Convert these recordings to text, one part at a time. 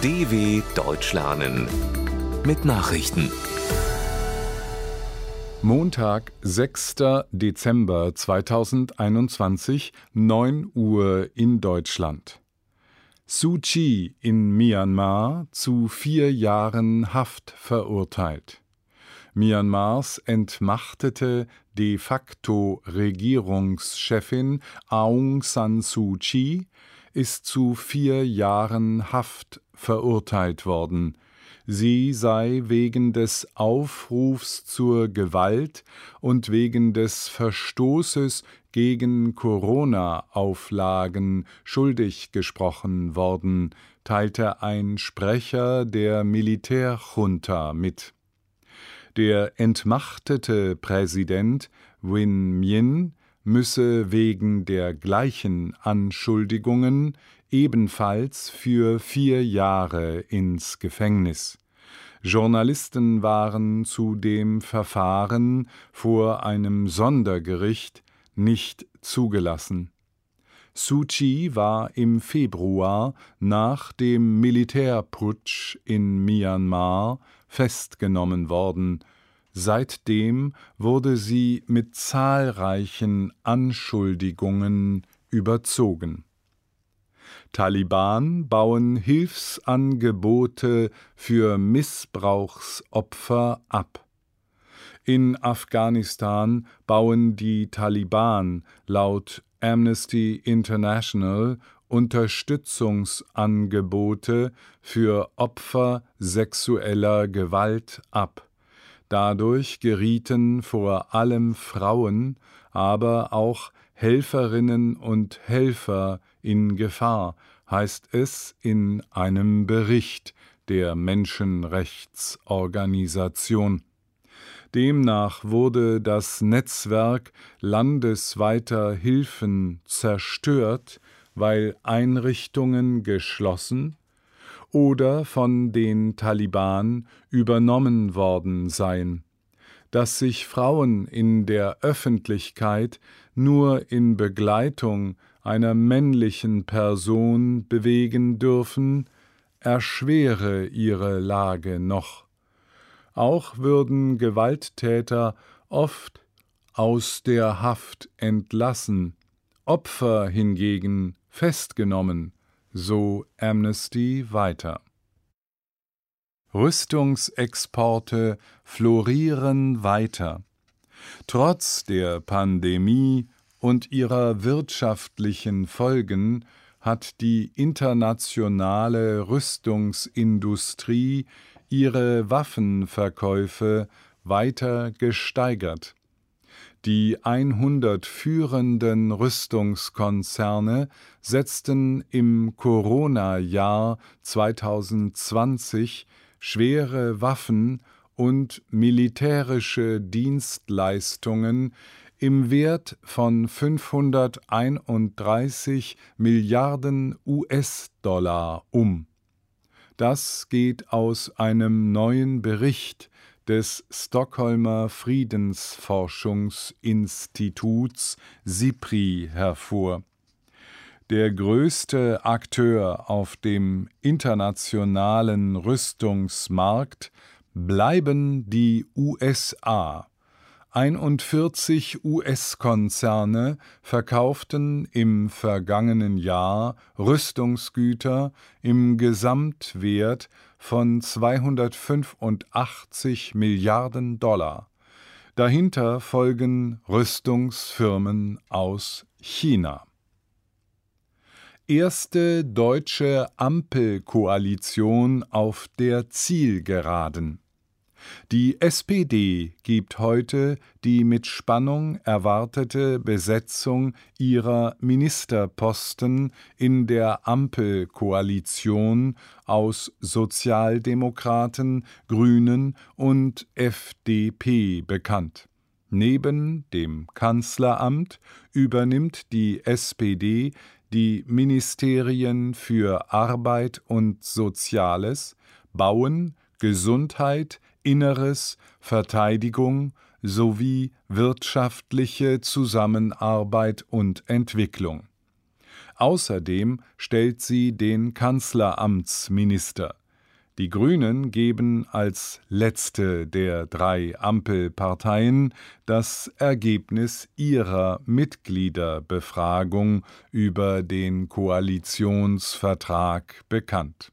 DW Deutsch lernen mit Nachrichten. Montag, 6. Dezember 2021, 9 Uhr in Deutschland. Suu Kyi in Myanmar zu vier Jahren Haft verurteilt. Myanmars entmachtete de facto Regierungschefin Aung San Suu Kyi ist zu vier Jahren Haft verurteilt worden. Sie sei wegen des Aufrufs zur Gewalt und wegen des Verstoßes gegen Corona-Auflagen schuldig gesprochen worden, teilte ein Sprecher der Militärjunta mit. Der entmachtete Präsident Win Myint müsse wegen der gleichen Anschuldigungen ebenfalls für vier Jahre ins Gefängnis. Journalisten waren zu dem Verfahren vor einem Sondergericht nicht zugelassen. Suu Kyi war im Februar nach dem Militärputsch in Myanmar festgenommen worden. Seitdem wurde sie mit zahlreichen Anschuldigungen überzogen. Taliban bauen Hilfsangebote für Missbrauchsopfer ab. In Afghanistan bauen die Taliban laut Amnesty International Unterstützungsangebote für Opfer sexueller Gewalt ab. Dadurch gerieten vor allem Frauen, aber auch Helferinnen und Helfer in Gefahr, heißt es in einem Bericht der Menschenrechtsorganisation. Demnach wurde das Netzwerk landesweiter Hilfen zerstört, weil Einrichtungen geschlossen oder von den Taliban übernommen worden seien. Dass sich Frauen in der Öffentlichkeit nur in Begleitung einer männlichen Person bewegen dürfen, erschwere ihre Lage noch. Auch würden Gewalttäter oft aus der Haft entlassen, Opfer hingegen festgenommen, so Amnesty weiter. Rüstungsexporte florieren weiter. Trotz der Pandemie und ihrer wirtschaftlichen Folgen hat die internationale Rüstungsindustrie ihre Waffenverkäufe weiter gesteigert. Die 100 führenden Rüstungskonzerne setzten im Corona-Jahr 2020 schwere Waffen und militärische Dienstleistungen im Wert von 531 Milliarden US-Dollar um. Das geht aus einem neuen Bericht des Stockholmer Friedensforschungsinstituts SIPRI hervor. Der größte Akteur auf dem internationalen Rüstungsmarkt bleiben die USA 41 US-Konzerne verkauften im vergangenen Jahr Rüstungsgüter im Gesamtwert von 285 Milliarden Dollar. Dahinter folgen Rüstungsfirmen aus China. Erste deutsche Ampelkoalition auf der Zielgeraden. Die SPD gibt heute die mit Spannung erwartete Besetzung ihrer Ministerposten in der Ampelkoalition aus Sozialdemokraten, Grünen und FDP bekannt. Neben dem Kanzleramt übernimmt die SPD die Ministerien für Arbeit und Soziales, Bauen, Gesundheit, Inneres, Verteidigung sowie wirtschaftliche Zusammenarbeit und Entwicklung. Außerdem stellt sie den Kanzleramtsminister. Die Grünen geben als letzte der drei Ampelparteien das Ergebnis ihrer Mitgliederbefragung über den Koalitionsvertrag bekannt.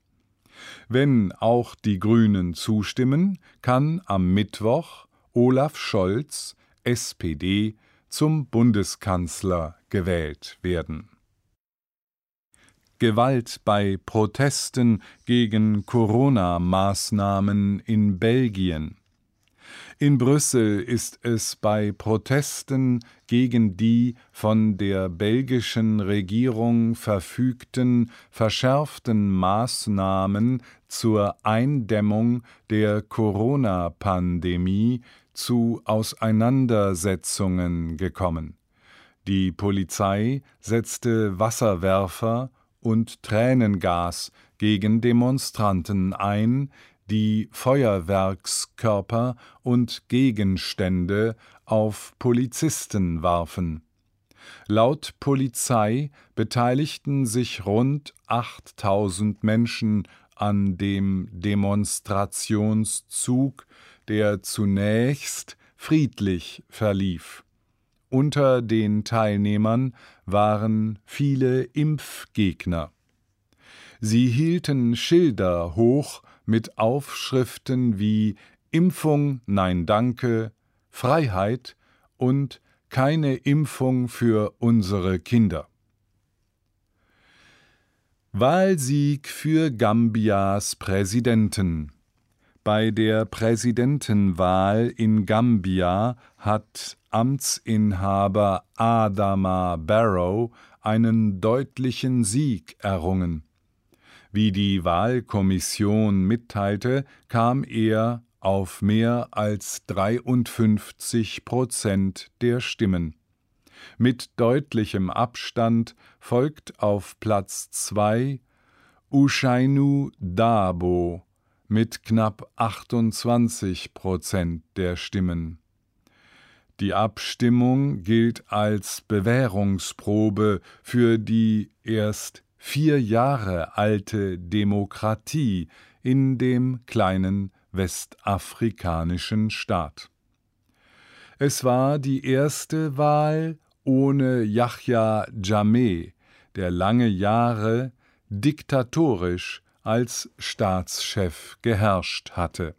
Wenn auch die Grünen zustimmen, kann am Mittwoch Olaf Scholz, SPD, zum Bundeskanzler gewählt werden Gewalt bei Protesten gegen Corona-Maßnahmen in Belgien. In Brüssel ist es bei Protesten gegen die von der belgischen Regierung verfügten verschärften Maßnahmen zur Eindämmung der Corona-Pandemie zu Auseinandersetzungen gekommen. Die Polizei setzte Wasserwerfer und Tränengas gegen Demonstranten ein, die Feuerwerkskörper und Gegenstände auf Polizisten warfen. Laut Polizei beteiligten sich rund 8000 Menschen an dem Demonstrationszug, der zunächst friedlich verlief. Unter den Teilnehmern waren viele Impfgegner. Sie hielten Schilder hoch mit Aufschriften wie Impfung Nein Danke, Freiheit und keine Impfung für unsere Kinder. Wahlsieg für Gambias Präsidenten bei der Präsidentenwahl in Gambia hat Amtsinhaber Adama Barrow einen deutlichen Sieg errungen. Wie die Wahlkommission mitteilte, kam er auf mehr als 53 Prozent der Stimmen. Mit deutlichem Abstand folgt auf Platz zwei Ushainu Dabo mit knapp 28 Prozent der Stimmen. Die Abstimmung gilt als Bewährungsprobe für die erst vier Jahre alte Demokratie in dem kleinen westafrikanischen Staat. Es war die erste Wahl ohne Yahya Jammeh, der lange Jahre diktatorisch als Staatschef geherrscht hatte.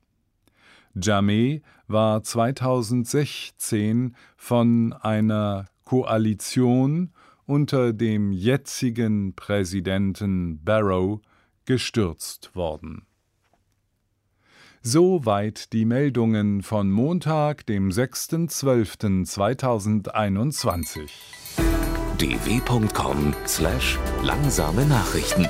Jammeh war 2016 von einer Koalition unter dem jetzigen Präsidenten Barrow gestürzt worden. Soweit die Meldungen von Montag, dem 6.12.2021. dw.com/langsame Nachrichten